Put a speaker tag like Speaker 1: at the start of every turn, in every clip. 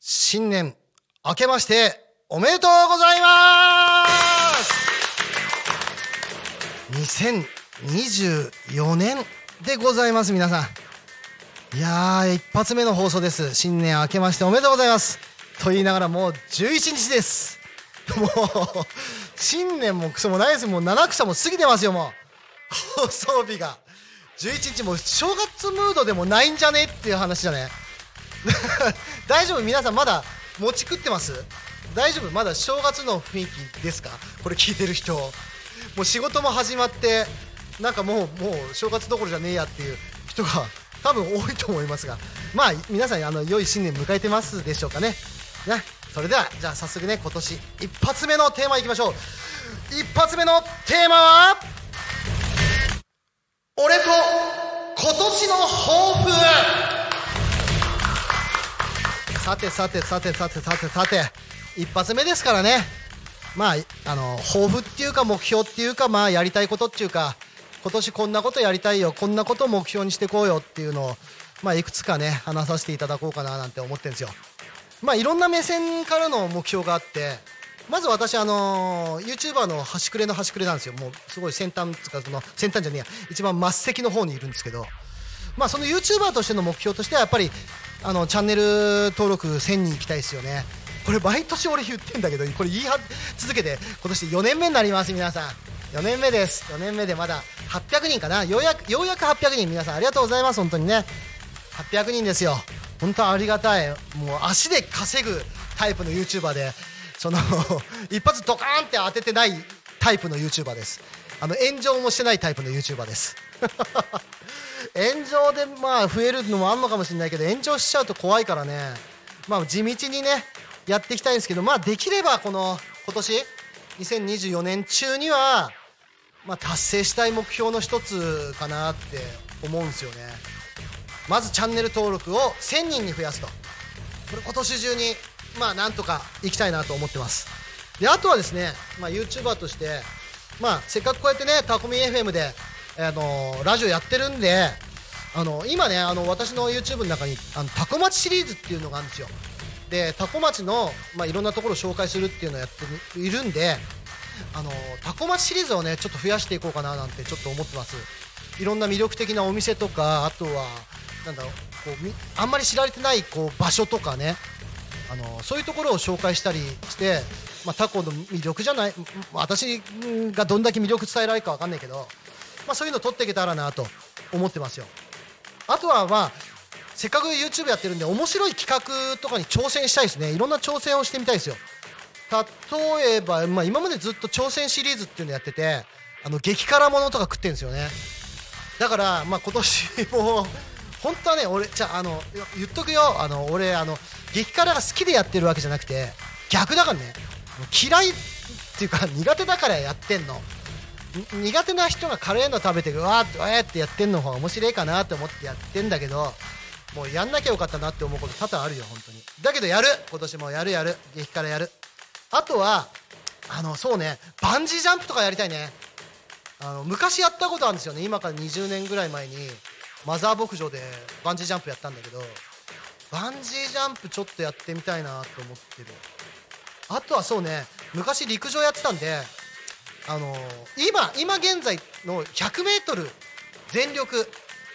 Speaker 1: 新年明けましておめでとうございます。2024年でございます皆さん。いやー一発目の放送です。新年明けましておめでとうございます。と言いながらもう11日です。もう新年もクソもないです。も七草も過ぎてますよもう。放送日が。11日も正月ムードでもないんじゃねっていう話じゃね。大丈夫？皆さんまだ餅食ってます？大丈夫？まだ正月の雰囲気ですか？これ聞いてる人。もう仕事も始まってなんかもうもう正月どころじゃねえやっていう人が多分多いと思いますが。まあ皆さんあの良い新年迎えてますでしょうかね。ねそれではじゃあ早速ね今年一発目のテーマいきましょう。一発目のテーマは？俺と今年の抱負。さてさてさてさてさてさて。一発目ですからね。まああの抱負っていうか目標っていうかまあやりたいことっていうか今年こんなことやりたいよこんなことを目標にしていこうよっていうのをまあいくつかね話させていただこうかななんて思ってるんですよ。まあいろんな目線からの目標があってまず私あの YouTuber の端くれの端くれなんですよ。もうすごい先端つかその先端じゃねえや。一番末席の方にいるんですけど。まあその YouTuber としての目標としてはやっぱりあのチャンネル登録1000人行きたいですよね。これ毎年俺言ってんだけどこれ言い続けて今年4年目になります皆さん。4年目です。4年目でまだ800人かな。ようやくようやく800人。皆さんありがとうございます本当にね。800人ですよ。本当ありがたい。もう足で稼ぐタイプの YouTuber でその 一発ドカーンって当ててないタイプの YouTuber です。あの炎上もしてないタイプの YouTuber です。炎上でまあ増えるのもあるのかもしれないけど炎上しちゃうと怖いからね。まあ地道にねやっていきたいんですけどまあできればこの今年2024年中にはまあ達成したい目標の一つかなって思うんですよね。まずチャンネル登録を1000人に増やすと。これ今年中にまあなんとかいきたいなと思ってます。であとはですね、まあ、YouTuber としてまあせっかくこうやってねタコミ FM で、あのラジオやってるんであの今ねあの私の YouTube の中にあのタコ町シリーズっていうのがあるんですよ。でタコ町の、まあ、いろんなところを紹介するっていうのをやっているんであのタコ町シリーズをねちょっと増やしていこうかななんてちょっと思ってます。いろんな魅力的なお店とかあとはなんだろうこうみあんまり知られてないこう場所とかね。あのそういうところを紹介したりして、まあ、タコの魅力じゃない私がどんだけ魅力伝えられるかわかんないけど、まあ、そういうの撮っていけたらなと思ってますよ。あとはまあせっかく YouTube やってるんで面白い企画とかに挑戦したいですね。いろんな挑戦をしてみたいですよ。例えば、まあ、今までずっと挑戦シリーズっていうのやっててあの激辛ものとか食ってるんですよね。だから、まあ、今年も本当はね俺じゃあの言っとくよ。あの俺あの激辛が好きでやってるわけじゃなくて逆だからね。嫌いっていうか苦手だからやってんの。苦手な人がカレーの食べてうわーってわーってやってんの方が面白いかなって思ってやってんだけどもうやんなきゃよかったなって思うこと多々あるよ本当に。だけどやる。今年もやるやる。激辛やる。あとはあのそうね。バンジージャンプとかやりたいね。あの昔やったことあるんですよね。今から20年ぐらい前に。マザー牧場でバンジージャンプやったんだけどバンジージャンプちょっとやってみたいなと思ってる。あとはそうね昔陸上やってたんであの今今現在の 100m 全力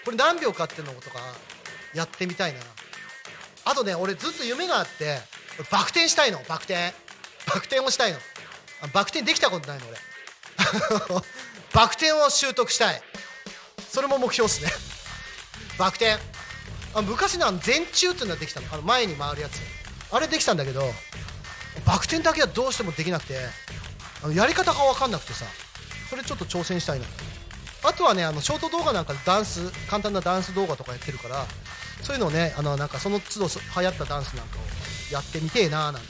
Speaker 1: これ何秒かっていうのとかやってみたいな。あとね俺ずっと夢があってバク転したいのバク転。バク転をしたいの。バク転できたことないの俺。バク転を習得したい。それも目標っすね。バク転。あ昔のあの前中っていうのはできたの。あの前に回るやつ。あれできたんだけどバク転だけはどうしてもできなくてあのやり方が分かんなくてさ。それちょっと挑戦したいな。あとはねあのショート動画なんかでダンス簡単なダンス動画とかやってるからそういうのをねあのなんかその都度流行ったダンスなんかをやってみてえなーなんて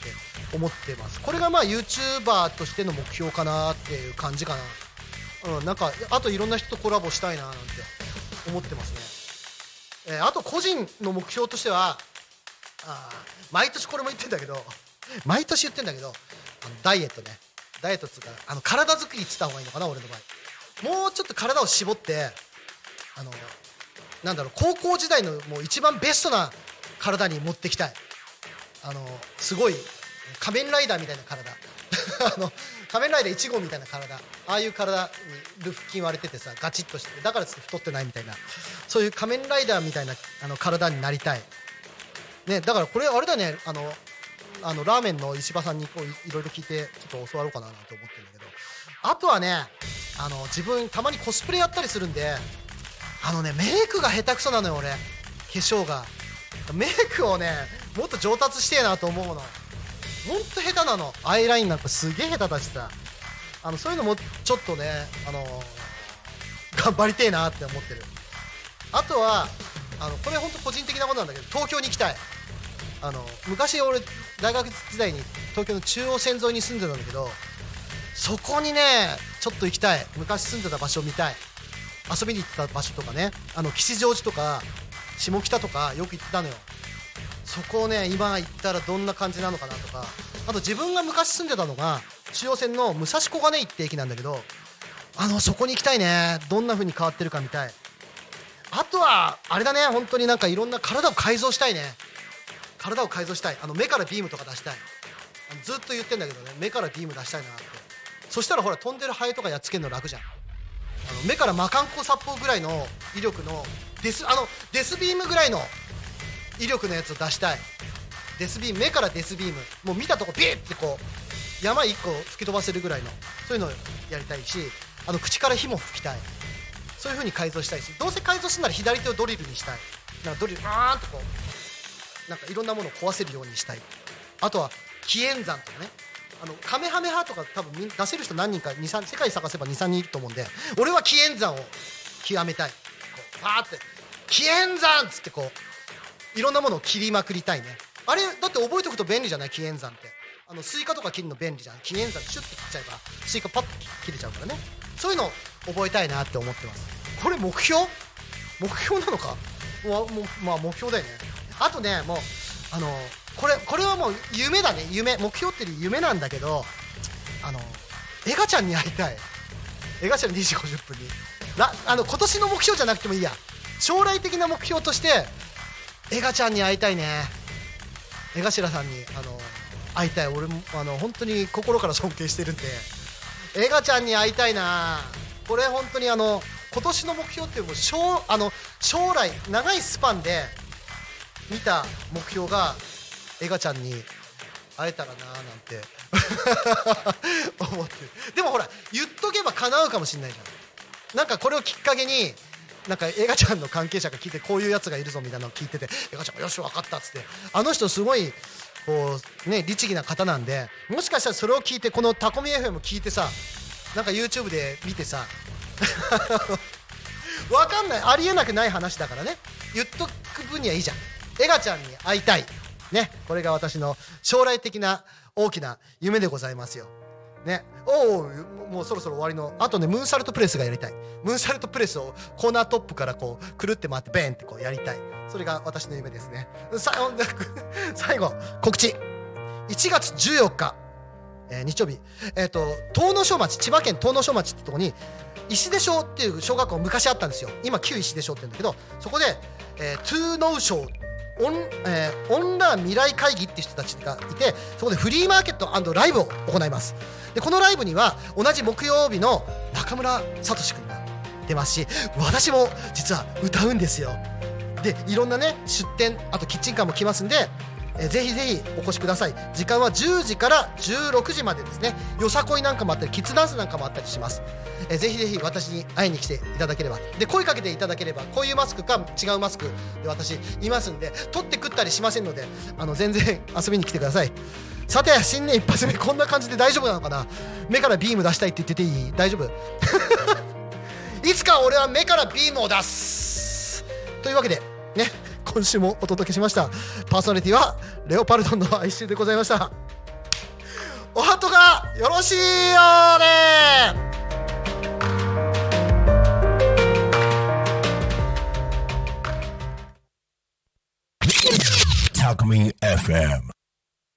Speaker 1: 思ってます。これがまあ YouTuber としての目標かなっていう感じかな。うんなんかあといろんな人とコラボしたいななんて思ってますね。えーあと個人の目標としてはあ毎年これも言ってんだけど 毎年言ってんだけどあのダイエットね。ダイエットっつうかあの体作りっつった方がいいのかな俺の場合。もうちょっと体を絞ってあのなんだろう高校時代のもう一番ベストな体に持ってきたい。あのすごい仮面ライダーみたいな体。あの仮面ライダー1号みたいな体。ああいう体に腹筋割れててさガチッとしててだからつって太ってないみたいな。そういう仮面ライダーみたいなあの体になりたい、ね、だからこれあれだねあのあのラーメンの石破さんにこういいろいろ聞いてちょっと教わろうかななんて思ってるんだけど。あとはねあの自分たまにコスプレやったりするんであのねメイクが下手くそなのよ俺。化粧が。メイクをねもっと上達してえなと思うの。ほんと下手なの。アイラインなんかすげえ下手だしさ。あのそういうのもちょっとねあの頑張りてえなって思ってる。あとはあのこれ本当個人的なことなんだけど東京に行きたい。あの昔俺大学時代に東京の中央線沿いに住んでたんだけどそこにねちょっと行きたい。昔住んでた場所を見たい。遊びに行ってた場所とかね。あの吉祥寺とか下北とかよく行ってたのよ。そこをね今行ったらどんな感じなのかなとかあと自分が昔住んでたのが中央線の武蔵小金井って駅なんだけどあのそこに行きたいね。どんな風に変わってるか見たい。あとはあれだね。本当になんかいろんな体を改造したいね。体を改造したい。あの目からビームとか出したい。ずっと言ってんだけどね目からビーム出したいなって。そしたらほら飛んでるハエとかやっつけるの楽じゃん。あの目から魔漢光殺法ぐらいの威力のデスあのデスビームぐらいの威力のやつを出したい。デスビーム目からデスビームもう見たとこビーってこう山1個吹き飛ばせるぐらいのそういうのをやりたいしあの口から火も吹きたい。そういう風に改造したいしどうせ改造するなら左手をドリルにしたい。なんかドリルバーンとこうなんかいろんなものを壊せるようにしたい。あとは気円斬とかね。あのカメハメハとか多分出せる人何人か23世界探せば23人いると思うんで俺は気円斬を極めたい。こうバーって気円斬っつってこういろんなものを切りまくりたいね。あれだって覚えておくと便利じゃない？気円斬って。あのスイカとか切るの便利じゃん。気円斬シュッて切っちゃえばスイカパッと切れちゃうからね。そういうのを覚えたいなって思ってます。これ目標？目標なのか？もうもまあ目標だよね。あとねもうあのこれこれはもう夢だね。夢。目標っていうより夢なんだけどあのエガちゃんに会いたい。エガちゃん2時50分に。らあの今年の目標じゃなくてもいいや。将来的な目標としてエガちゃんに会いたいね。江頭さんにあの会いたい。俺もあの本当に心から尊敬してるんで。エガちゃんに会いたいな。これ本当にあの今年の目標っていうも将あの将来長いスパンで見た目標がエガちゃんに会えたらなーなんて。思ってる。でもほら言っとけば叶うかもしれないじゃん。なんかこれをきっかけになんかエガちゃんの関係者が聞いてこういうやつがいるぞみたいなのを聞いててエガちゃんがよし分かったっつってあの人すごいこうね律儀な方なんでもしかしたらそれを聞いてこのタコミ FM 聞いてさなんか YouTube で見てさ わかんない。ありえなくない話だからね。言っとく分にはいいじゃん。エガちゃんに会いたい。ね。これが私の将来的な大きな夢でございますよ。ね。おおもうそろそろ終わりのあとねムーンサルトプレスがやりたい。ムーンサルトプレスをコーナートップからこうくるって回ってベンってこうやりたい。それが私の夢ですね。さ 最後告知。1月14日えー日曜日、えー、と東野小町千葉県東野小町ってとこに石出小っていう小学校昔あったんですよ。今旧石出小って言うんだけどそこで、えー、トゥーノウ小オン,、えー、オンライン未来会議っていう人たちがいてそこでフリーマーケットライブを行います。でこのライブには同じ木曜日の中村聡君が出ますし私も実は歌うんですよ。でいろんなね出店あとキッチンカーも来ますんで、えぜひぜひお越しください。時間は10時から16時までですね。よさこいなんかもあったりキッズダンスなんかもあったりします、えーぜひぜひ私に会いに来ていただければ。で声かけていただければこういうマスクか違うマスクで私いますんで取って食ったりしませんのであの全然遊びに来てください。さて新年一発目こんな感じで大丈夫なのかな？目からビーム出したいって言ってていい？大丈夫？いつか俺は目からビームを出す。というわけでね。今週もお届けしました。パーソナリティはレオパルトンの哀愁でございました。おはとがよろしいようで。
Speaker 2: FM.